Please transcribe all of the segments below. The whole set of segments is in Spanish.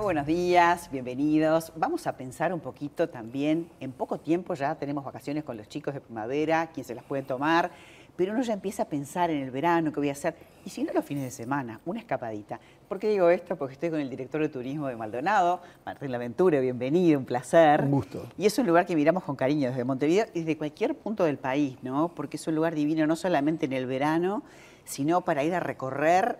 Muy buenos días, bienvenidos. Vamos a pensar un poquito también, en poco tiempo ya tenemos vacaciones con los chicos de primavera, quien se las puede tomar, pero uno ya empieza a pensar en el verano, qué voy a hacer, y si no los fines de semana, una escapadita. ¿Por qué digo esto? Porque estoy con el director de turismo de Maldonado, Martín Laventura, bienvenido, un placer. Un gusto. Y es un lugar que miramos con cariño desde Montevideo y desde cualquier punto del país, ¿no? Porque es un lugar divino no solamente en el verano, sino para ir a recorrer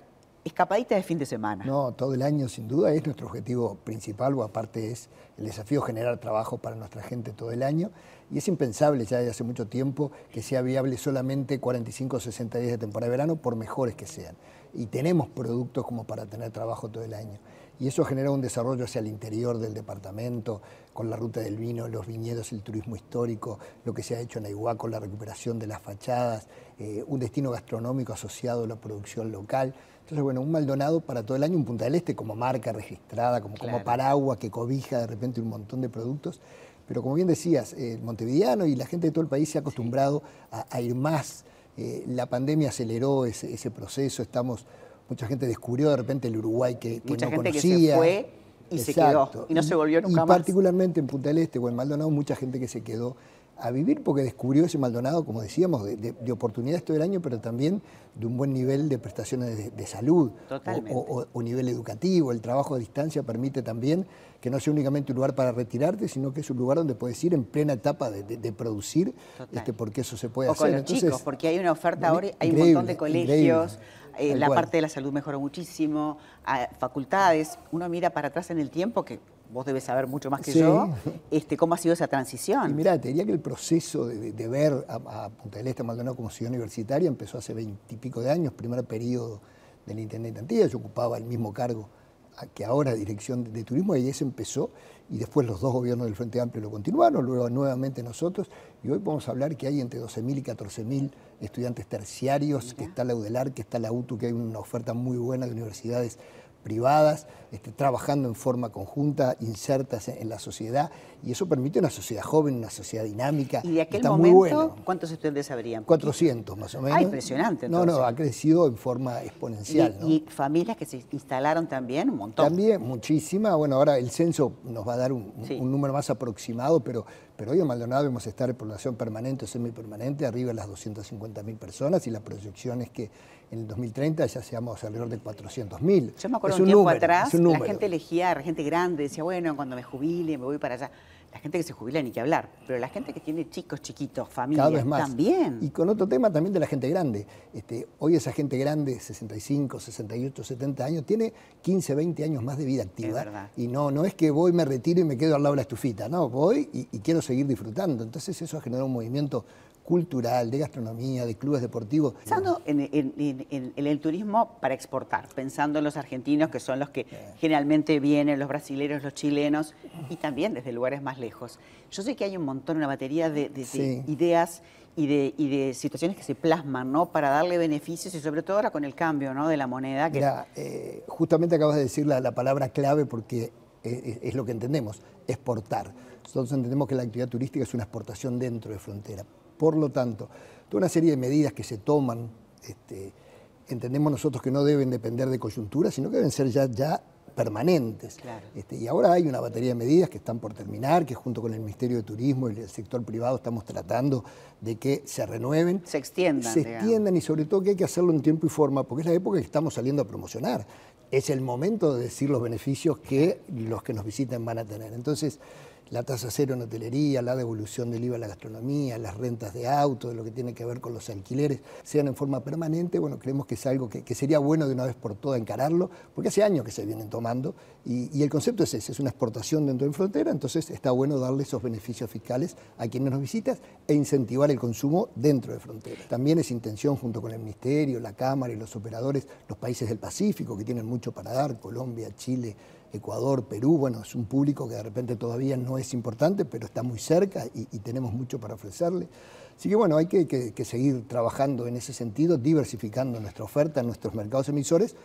escapadita de fin de semana. No, todo el año sin duda es nuestro objetivo principal, o aparte es el desafío generar trabajo para nuestra gente todo el año. Y es impensable ya desde hace mucho tiempo que sea viable solamente 45 o 60 días de temporada de verano, por mejores que sean. Y tenemos productos como para tener trabajo todo el año. Y eso genera un desarrollo hacia el interior del departamento, con la ruta del vino, los viñedos, el turismo histórico, lo que se ha hecho en Aiguá con la recuperación de las fachadas, eh, un destino gastronómico asociado a la producción local. Entonces, bueno, un Maldonado para todo el año, un Punta del Este como marca registrada, como, como paraguas que cobija de repente un montón de productos. Pero como bien decías, el montevideano y la gente de todo el país se ha acostumbrado a, ir más. Eh, la pandemia aceleró ese, ese proceso, estamos mucha gente descubrió de repente el Uruguay que, mucha no gente conocía. que se fue y se quedó y no se volvió nunca y más. particularmente en Punta del Este o en Maldonado, mucha gente que se quedó a vivir porque descubrió ese Maldonado, como decíamos, de, oportunidades todo el año, pero también de un buen nivel de prestaciones de, salud o, o, nivel educativo. El trabajo a distancia permite también que no sea únicamente un lugar para retirarte, sino que es un lugar donde puedes ir en plena etapa de, producir, este, porque eso se puede o hacer. Con los chicos, porque hay una oferta ahora, hay un montón de colegios. Eh, la parte de la salud mejoró muchísimo, facultades, uno mira para atrás en el tiempo que vos debes saber mucho más que yo, este, cómo ha sido esa transición. Y mira, te diría que el proceso de, ver a, Punta del Este, Maldonado como ciudad universitaria empezó hace veintipico de años, primer periodo del Internet Antilla, yo ocupaba el mismo cargo que ahora dirección de, turismo, y eso empezó, y después los dos gobiernos del Frente Amplio lo continuaron, luego nuevamente nosotros, y hoy podemos hablar que hay entre 12.000 y 14.000 estudiantes terciarios, que está la UDELAR, que está la UTU, que hay una oferta muy buena de universidades privadas, este, trabajando en forma conjunta, insertas en, la sociedad, y eso permite una sociedad joven, una sociedad dinámica. ¿Y de aquel momento cuántos estudiantes habrían? 400 más o menos. Ah, impresionante. No, no, ha crecido en forma exponencial. ¿Y, familias que se instalaron también? Un montón. También, muchísima. Bueno, ahora el censo nos va a dar un, número más aproximado, pero, pero hoy en Maldonado vamos a estar en población permanente o semipermanente, arriba de las 250.000 personas, y la proyección es que en el 2030 ya seamos alrededor de 400.000. Yo me acuerdo un, tiempo atrás, la gente elegía, la gente grande, decía, bueno, cuando me jubile me voy para allá. La gente que se jubila ni que hablar, pero la gente que tiene chicos chiquitos, familias, también. Y con otro tema también de la gente grande. Este, hoy esa gente grande, 65, 68, 70 años, tiene 15, 20 años más de vida activa. Y no, no es que voy, me retiro y me quedo al lado de la estufita, no, voy y, y quiero seguir disfrutando. Entonces eso ha generado un movimiento cultural, de gastronomía, de clubes deportivos. Pensando en, el turismo para exportar, pensando en los argentinos que son los que generalmente vienen, los brasileños, los chilenos y también desde lugares más lejos. Yo sé que hay un montón, una batería de, ideas y de, situaciones que se plasman ¿no? para darle beneficios y sobre todo ahora con el cambio ¿no? de la moneda. Que... Mira, eh, justamente acabas de decir la, palabra clave porque es, lo que entendemos, exportar. Nosotros entendemos que la actividad turística es una exportación dentro de frontera. Por lo tanto, toda una serie de medidas que se toman, este, entendemos nosotros que no deben depender de coyuntura, sino que deben ser ya, ya permanentes. Este, y ahora hay una batería de medidas que están por terminar, que junto con el Ministerio de Turismo y el sector privado estamos tratando de que se renueven. Se extiendan. Se extiendan y sobre todo que hay que hacerlo en tiempo y forma, porque es la época que estamos saliendo a promocionar. Es el momento de decir los beneficios que los que nos visiten van a tener. Entonces, la tasa cero en hotelería, la devolución del IVA a la gastronomía, las rentas de auto, lo que tiene que ver con los alquileres, sean en forma permanente, bueno, creemos que es algo que, sería bueno de una vez por todas encararlo, porque hace años que se vienen tomando, y, el concepto es ese, es una exportación dentro de frontera, entonces está bueno darle esos beneficios fiscales a quienes nos visitan e incentivar el consumo dentro de frontera. También es intención, junto con el Ministerio, la Cámara y los operadores, los países del Pacífico, que tienen mucho para dar, Colombia, Chile, Ecuador, Perú, bueno, es un público que de repente todavía no es importante, pero está muy cerca y, tenemos mucho para ofrecerle. Así que bueno, hay que, seguir trabajando en ese sentido, diversificando nuestra oferta en nuestros mercados emisores,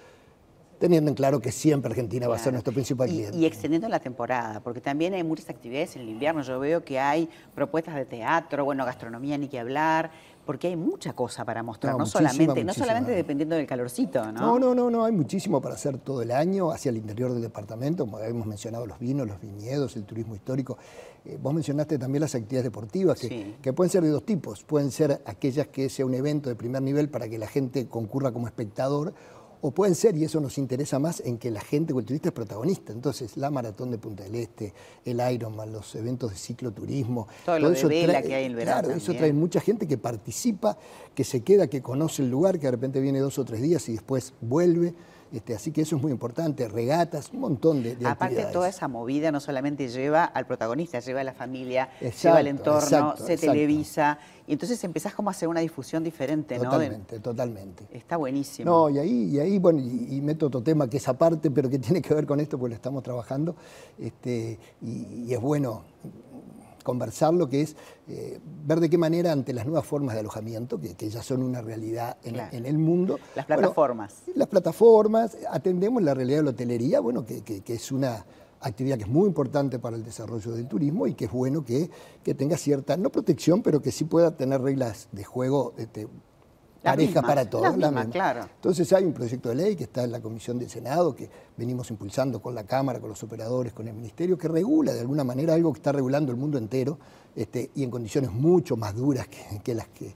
teniendo en claro que siempre Argentina va a ser nuestro principal cliente. Y extendiendo la temporada, porque también hay muchas actividades en el invierno. Yo veo que hay propuestas de teatro, bueno, gastronomía ni que hablar, porque hay mucha cosa para mostrar, No, no, muchísima, solamente, no solamente dependiendo del calorcito, ¿no? No, no, no, no, hay muchísimo para hacer todo el año hacia el interior del departamento, como hemos mencionado los vinos, los viñedos, el turismo histórico. Eh, vos mencionaste también las actividades deportivas, que, Sí. que pueden ser de dos tipos. Pueden ser aquellas que sea un evento de primer nivel para que la gente concurra como espectador, o pueden ser, y eso nos interesa más, en que la gente o el turista es protagonista. Entonces, la maratón de Punta del Este, el Ironman, los eventos de cicloturismo. Todo lo de vela que hay en el verano Claro, eso trae mucha gente que participa, que se queda, que conoce el lugar, que de repente viene dos o tres días y después vuelve. Este, así que eso es muy importante, regatas, un montón de, de Aparte, actividades. toda esa movida no solamente lleva al protagonista, lleva a la familia, lleva al entorno, exacto, se exacto. televisa, y entonces empezás como a hacer una difusión diferente, ¿no? De- Totalmente, totalmente. Está buenísimo. No, y ahí, y ahí bueno, y, y meto otro tema que es aparte, pero que tiene que ver con esto, porque lo estamos trabajando, este, y, y es bueno conversarlo, que es eh, ver de qué manera ante las nuevas formas de alojamiento, que, que ya son una realidad en, Claro. en el mundo. Las bueno, plataformas. las plataformas, atendemos la realidad de la hotelería, bueno, que, que- que es una actividad que es muy importante para el desarrollo del turismo y que es bueno que, que tenga cierta, no protección, pero que sí pueda tener reglas de juego este, Mismas, para todos. claro. Entonces hay un proyecto de ley que está en la Comisión del Senado, que venimos impulsando con la Cámara, con los operadores, con el Ministerio, que regula de alguna manera algo que está regulando el mundo entero este, y en condiciones mucho más duras que, que las que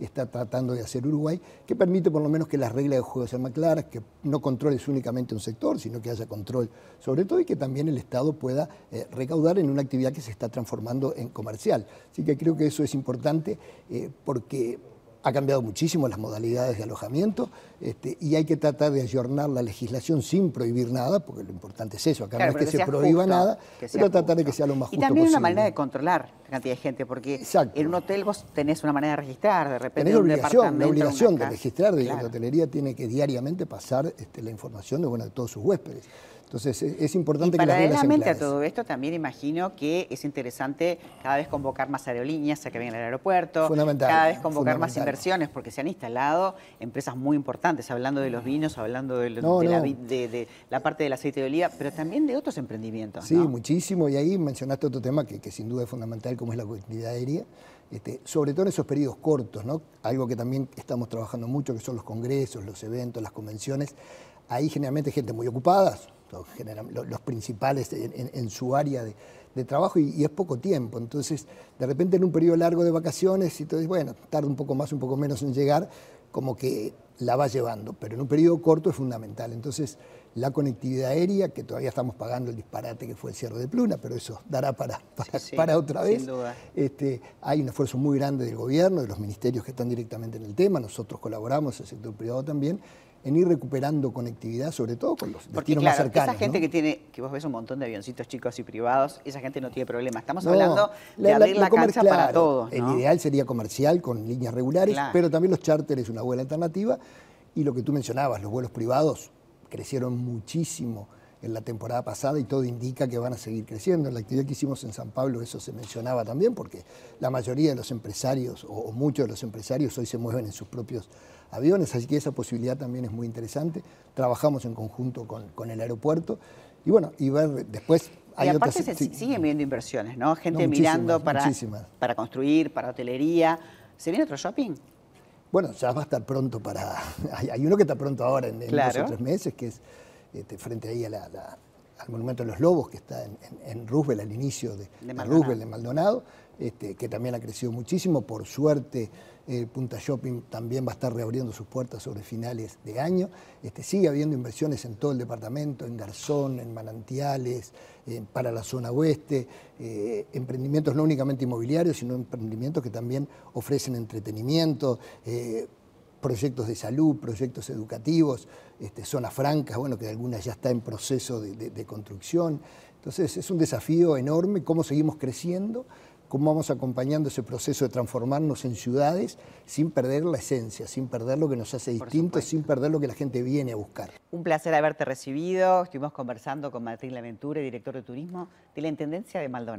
está tratando de hacer Uruguay, que permite por lo menos que las reglas de juego sean más claras, que no controles únicamente un sector, sino que haya control sobre todo y que también el Estado pueda eh, recaudar en una actividad que se está transformando en comercial. Así que creo que eso es importante eh, porque ha cambiado muchísimo las modalidades de alojamiento este, y hay que tratar de ayornar la legislación sin prohibir nada, porque lo importante es eso, acá Claro, no es que, se prohíba justo, nada, pero tratar de que sea lo más Y justo también posible. una manera de controlar la cantidad de gente, porque Exacto. en un hotel vos tenés una manera de registrar, de repente Tenés un obligación, la obligación de registrar, de Claro. la hotelería tiene que diariamente pasar este, la información de, bueno, de todos sus huéspedes. Entonces es, Y importante que las reglas sean paralelamente a todo esto, también imagino que es interesante cada vez convocar más aerolíneas a que vengan al aeropuerto, Fundamental, cada vez convocar más inversiones, porque se han instalado empresas muy importantes, hablando de los vinos, hablando de, lo- No, de la, no. de- de la parte del aceite de oliva, pero también de otros emprendimientos. Sí, ¿no? muchísimo. Y ahí mencionaste otro tema que, que sin duda es fundamental, como es la conectividad aérea. Este, sobre todo en esos periodos cortos, ¿no? Algo que también estamos trabajando mucho, que son los congresos, los eventos, las convenciones. Ahí generalmente hay gente muy ocupada, los principales en, en- en su área de, de trabajo y, y es poco tiempo. Entonces, de repente en un periodo largo de vacaciones, y entonces, bueno, tarda un poco más, un poco menos en llegar, como que la va llevando, pero en un periodo corto es fundamental. Entonces, la conectividad aérea, que todavía estamos pagando el disparate que fue el cierre de Pluna, pero eso dará para, para, sí, para otra sin vez. duda. Este, hay un esfuerzo muy grande del gobierno, de los ministerios que están directamente en el tema, nosotros colaboramos, el sector privado también, en ir recuperando conectividad, sobre todo con los Porque destinos claro, más cercanos. esa gente ¿no? que tiene, que vos ves un montón de avioncitos chicos y privados, esa gente no tiene problema. Estamos No, hablando de la- abrir la, la cancha para todos. ¿no? El ideal sería comercial con líneas regulares, Claro. pero también los charters es una buena alternativa. Y lo que tú mencionabas, los vuelos privados crecieron muchísimo en la temporada pasada y todo indica que van a seguir creciendo. En la actividad que hicimos en San Pablo eso se mencionaba también, porque la mayoría de los empresarios, o, o muchos de los empresarios, hoy se mueven en sus propios aviones, así que esa posibilidad también es muy interesante. Trabajamos en conjunto con, con el aeropuerto y bueno, y ver después... Y aparte otras- se sí. siguen viendo inversiones, ¿no? Gente No, mirando para, muchísimas. para construir, para hotelería. ¿Se viene otro shopping? Bueno, ya va a estar pronto para. Hay, hay uno que está pronto ahora, en, dos o tres meses, que es este, frente ahí a la- la- al Monumento de los Lobos, que está en, en- en Roosevelt, al inicio de, de Maldonado. Roosevelt, en Maldonado, este, que también ha crecido muchísimo. Por suerte, eh, Punta Shopping también va a estar reabriendo sus puertas sobre finales de año. Este, sigue habiendo inversiones en todo el departamento, en Garzón, en Manantiales, eh, para la zona oeste, eh, emprendimientos no únicamente inmobiliarios, sino emprendimientos que también ofrecen entretenimiento. Proyectos de salud, proyectos educativos, este, zonas francas, bueno, que algunas ya está en proceso de, de- de construcción. Entonces es un desafío enorme cómo seguimos creciendo, cómo vamos acompañando ese proceso de transformarnos en ciudades sin perder la esencia, sin perder lo que nos hace distintos, sin perder lo que la gente viene a buscar. Un placer haberte recibido. Estuvimos conversando con Martín Laventura, director de turismo de la Intendencia de Maldonado.